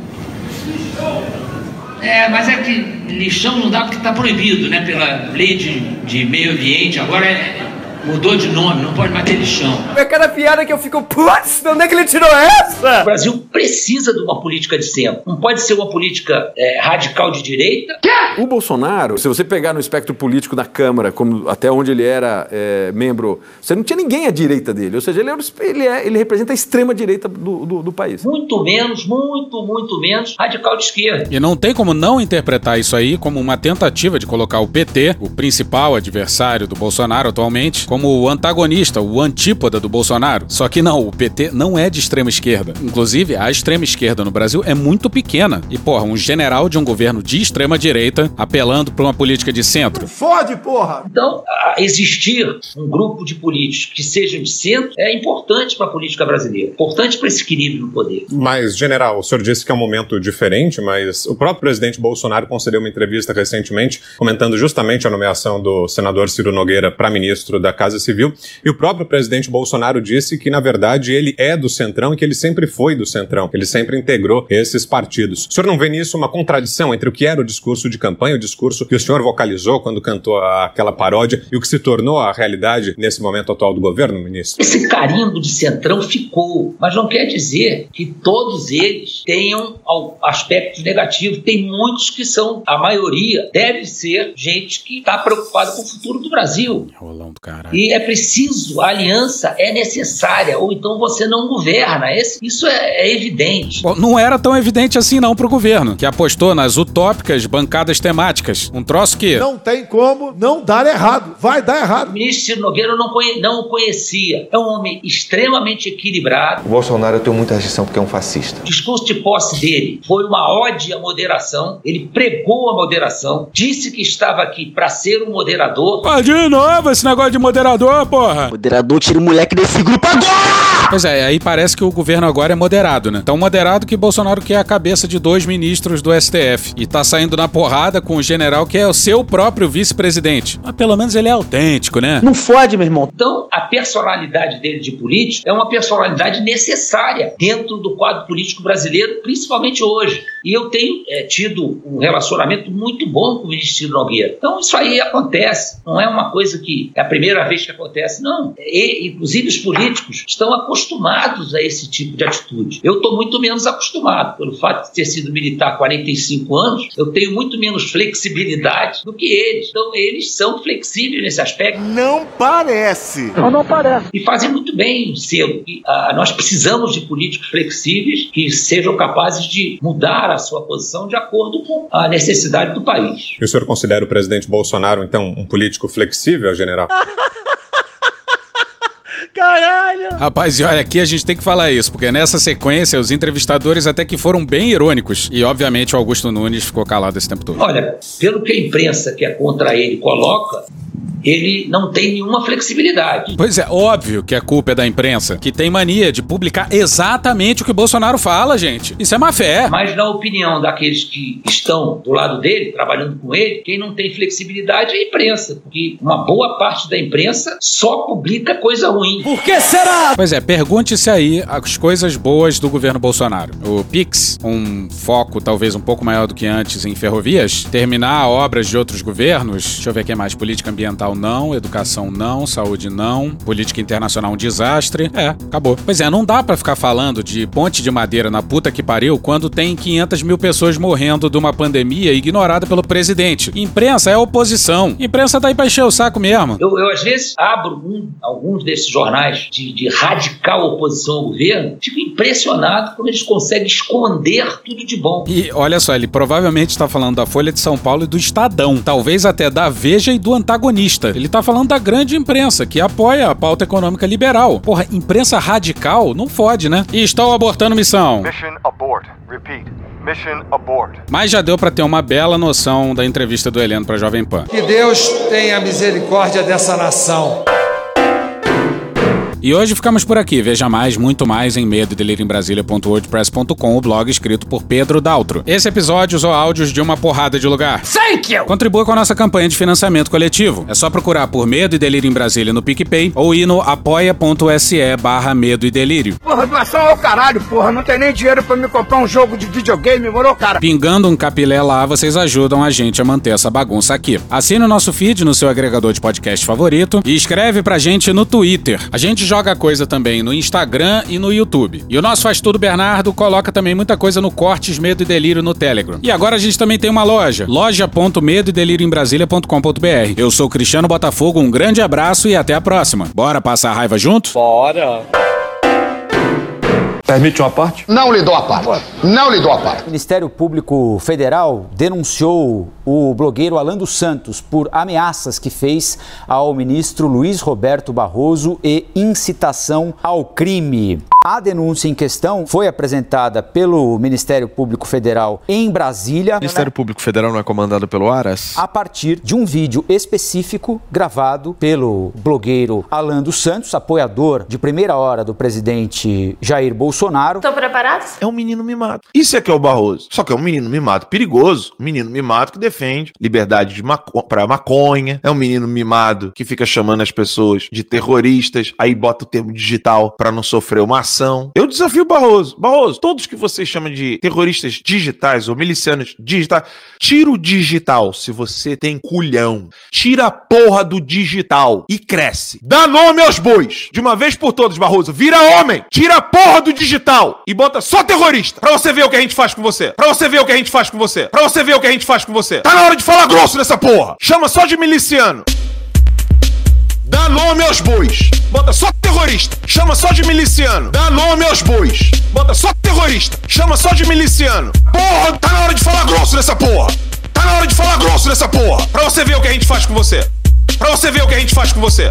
Speaker 10: É, mas é que lixão não dá porque está proibido, né? Pela lei de, de meio ambiente. Agora é- mudou de nome, não pode mais ter lixão.
Speaker 39: É cada piada que eu fico, putz, de onde é que ele tirou essa?
Speaker 10: O Brasil precisa de uma política de centro. Não pode ser uma política é, radical de direita.
Speaker 31: O Bolsonaro, se você pegar no espectro político da Câmara, como até onde ele era é, membro, você não tinha ninguém à direita dele. Ou seja, ele, era o- ele, é- ele representa a extrema-direita do, do, do país.
Speaker 10: Muito menos, muito, muito menos radical de esquerda.
Speaker 5: E não tem como não interpretar isso aí como uma tentativa de colocar o PT, o principal adversário do Bolsonaro atualmente, como o antagonista, o antípoda do Bolsonaro. Só que não, o PT não é de extrema esquerda. Inclusive, a extrema esquerda no Brasil é muito pequena. E, porra, um general de um governo de extrema direita apelando para uma política de centro.
Speaker 39: Fode, porra!
Speaker 10: Então, existir um grupo de políticos que sejam de centro é importante para a política brasileira, importante para esse equilíbrio no poder.
Speaker 41: Mas, general, o senhor disse que é um momento diferente, mas o próprio presidente Bolsonaro concedeu uma entrevista recentemente comentando justamente a nomeação do senador Ciro Nogueira para ministro da Casa Civil. E o próprio presidente Bolsonaro disse que, na verdade, ele é do Centrão e que ele sempre foi do Centrão. Ele sempre integrou esses partidos. O senhor não vê nisso uma contradição entre o que era o discurso de campanha, o discurso que o senhor vocalizou quando cantou aquela paródia e o que se tornou a realidade nesse momento atual do governo, ministro?
Speaker 10: Esse carimbo de centrão ficou, mas não quer dizer que todos eles tenham aspectos negativos. Tem muitos que são, a maioria deve ser gente que está preocupada com o futuro do Brasil.
Speaker 5: Rolão do caralho.
Speaker 10: E é preciso, a aliança é necessária, ou então você não governa. Esse- isso é, é evidente.
Speaker 5: Bom, não era tão evidente assim não pro governo, que apostou nas utópicas bancadas temáticas. Um troço que...
Speaker 39: Não tem como não dar errado. Vai dar errado.
Speaker 10: O ministro Ciro Nogueira não, conhe- não o conhecia. É um homem extremamente equilibrado.
Speaker 42: O Bolsonaro eu tenho muita restrição porque é um fascista.
Speaker 10: O discurso de posse dele foi uma ode à moderação. Ele pregou a moderação, disse que estava aqui para ser um moderador.
Speaker 5: Ah, de novo esse negócio de moderador, porra!
Speaker 43: Moderador, tira o moleque desse grupo agora!
Speaker 5: Pois é, aí parece que o governo agora é moderado, né? Tão moderado que Bolsonaro quer a cabeça de dois ministros do STF. E tá saindo na porrada com o general que é o seu próprio vice-presidente. Mas pelo menos ele é autêntico, né?
Speaker 10: Não fode, meu irmão. Então, a personalidade dele de político é uma personalidade necessária dentro do quadro político brasileiro, principalmente hoje. E eu tenho eh, tido um relacionamento muito bom com o ministro Ciro Nogueira. Então, isso aí acontece. Não é uma coisa que é a primeira vez que acontece, não. E, inclusive, os políticos estão acostumados a esse tipo de atitude. Eu estou muito menos acostumado. Pelo fato de ter sido militar há 45 anos, eu tenho muito menos flexibilidade do que eles. Então, eles são flexíveis nesse aspecto.
Speaker 44: Não parece.
Speaker 10: Não, não parece. E fazem muito bem, Ciro. E, ah, nós precisamos de políticos flexíveis que sejam capazes de mudar a sua posição de acordo com a necessidade do país.
Speaker 41: E o senhor considera o presidente Bolsonaro, então, um político flexível, general?
Speaker 5: Caralho! Rapaz, e olha, aqui a gente tem que falar isso, porque nessa sequência os entrevistadores até que foram bem irônicos. E obviamente o Augusto Nunes ficou calado esse tempo todo.
Speaker 10: Olha, pelo que a imprensa que é contra ele coloca, ele não tem nenhuma flexibilidade.
Speaker 5: Pois é, óbvio que a culpa é da imprensa, que tem mania de publicar exatamente o que Bolsonaro fala, gente. Isso é má fé.
Speaker 10: Mas na opinião daqueles que estão do lado dele, trabalhando com ele, quem não tem flexibilidade é a imprensa, porque uma boa parte da imprensa só publica coisa ruim.
Speaker 5: Por que será? Pois é, pergunte-se aí as coisas boas do governo Bolsonaro. O Pix, um foco talvez um pouco maior do que antes em ferrovias, terminar obras de outros governos, deixa eu ver o que mais, política ambiental não, educação não, saúde não, política internacional um desastre. É, acabou. Pois é, não dá pra ficar falando de ponte de madeira na puta que pariu quando tem 500 mil pessoas morrendo de uma pandemia ignorada pelo presidente. Imprensa é oposição. Imprensa tá aí pra encher o saco mesmo.
Speaker 10: Eu, eu, às vezes, abro um- alguns desses jornais de, de radical oposição ao governo, fico impressionado como eles conseguem esconder tudo de bom.
Speaker 5: E olha só, ele provavelmente está falando da Folha de São Paulo e do Estadão, talvez até da Veja e do antagonista. Ele tá falando da grande imprensa, que apoia a pauta econômica liberal. Porra, imprensa radical não fode, né? E estou abortando missão.
Speaker 44: Mission abort. Repeat. Mission abort.
Speaker 5: Mas já deu pra ter uma bela noção da entrevista do Heleno pra Jovem Pan.
Speaker 39: Que Deus tenha misericórdia dessa nação.
Speaker 5: E hoje ficamos por aqui. Veja mais, muito mais em medo o blog escrito por Pedro Daltro. Esse episódio usou áudios de uma porrada de lugar.
Speaker 39: Thank you!
Speaker 5: Contribua com a nossa campanha de financiamento coletivo. É só procurar por Medo e Delírio em Brasília no PicPay ou ir no apoia.se barra Medo e Delírio.
Speaker 39: Porra, doação ao caralho, porra. Não tem nem dinheiro pra me comprar um jogo de videogame, moro, cara?
Speaker 5: Pingando um capilé lá, vocês ajudam a gente a manter essa bagunça aqui. Assine o nosso feed no seu agregador de podcast favorito e escreve pra gente no Twitter. A gente joga coisa também no Instagram e no YouTube. E o nosso Faz Tudo Bernardo coloca também muita coisa no Cortes Medo e Delírio no Telegram. E agora a gente também tem uma loja, loja.medo e delírio em. Eu sou Cristiano Botafogo, um grande abraço e até a próxima. Bora passar a raiva junto?
Speaker 39: Bora!
Speaker 45: Permite uma parte?
Speaker 46: Não lhe dou a parte. Não lhe dou a parte.
Speaker 45: O Ministério Público Federal denunciou o blogueiro Alan dos Santos por ameaças que fez ao ministro Luiz Roberto Barroso e incitação ao crime. A denúncia em questão foi apresentada pelo Ministério Público Federal em Brasília.
Speaker 47: O Ministério Público Federal não é comandado pelo Aras?
Speaker 45: A partir de um vídeo específico gravado pelo blogueiro Alan dos Santos, apoiador de primeira hora do presidente Jair Bolsonaro.
Speaker 48: Estão preparados?
Speaker 44: É um menino mimado. Isso é que é o Barroso. Só que é um menino mimado perigoso. Um menino mimado que defende liberdade de maco pra maconha. É um menino mimado que fica chamando as pessoas de terroristas. Aí bota o termo digital pra não sofrer uma ação. Eu desafio o Barroso. Barroso, todos que vocês chamam de terroristas digitais ou milicianos digitais, tira o digital se você tem culhão. Tira a porra do digital e cresce. Dá nome aos bois. De uma vez por todas, Barroso. Vira homem. Tira a porra do digital e bota só terrorista. Pra você ver o que a gente faz com você. Pra você ver o que a gente faz com você. Pra você ver o que a gente faz com você. Tá na hora de falar grosso nessa porra. Chama só de miliciano. Dá nome aos bois. Bota só terrorista. Chama só de miliciano. Dá nome aos bois. Bota só terrorista. Chama só de miliciano. Porra, tá na hora de falar grosso nessa porra. Tá na hora de falar grosso nessa porra. Pra você ver o que a gente faz com você. Pra você ver o que a gente faz com você.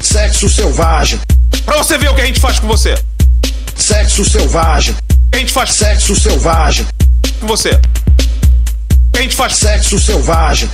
Speaker 46: Sexo selvagem.
Speaker 44: Pra você ver o que a gente faz com você.
Speaker 46: Sexo selvagem.
Speaker 44: A gente faz
Speaker 46: Sexo selvagem.
Speaker 44: com você. A gente faz
Speaker 46: Sexo selvagem.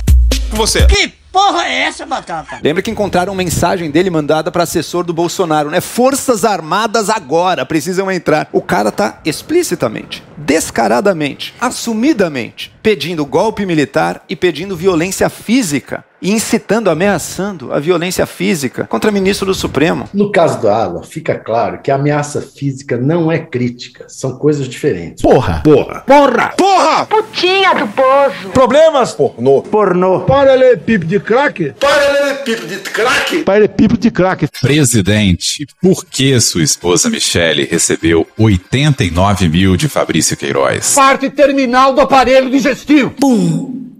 Speaker 44: com você.
Speaker 39: Que
Speaker 49: porra é essa, Batata?
Speaker 50: Lembra que encontraram mensagem dele mandada para assessor do Bolsonaro, né? Forças Armadas agora precisam entrar. O cara tá explicitamente, descaradamente, assumidamente pedindo golpe militar e pedindo violência física e incitando, ameaçando a violência física contra ministro do Supremo.
Speaker 51: No caso do Alan, fica claro que a ameaça física não é crítica, são coisas diferentes.
Speaker 50: Porra!
Speaker 51: Porra! Porra! Porra!
Speaker 31: Putinha do poço.
Speaker 51: Problemas? Pornô. Pornô.
Speaker 35: Paralelepípedo de crack?
Speaker 51: Paralelepípedo de crack?
Speaker 35: Paralelepípedo de crack.
Speaker 52: Presidente, por que sua esposa Michele recebeu 89 mil de Fabrício Queiroz?
Speaker 29: Parte terminal do aparelho digestivo. Pum.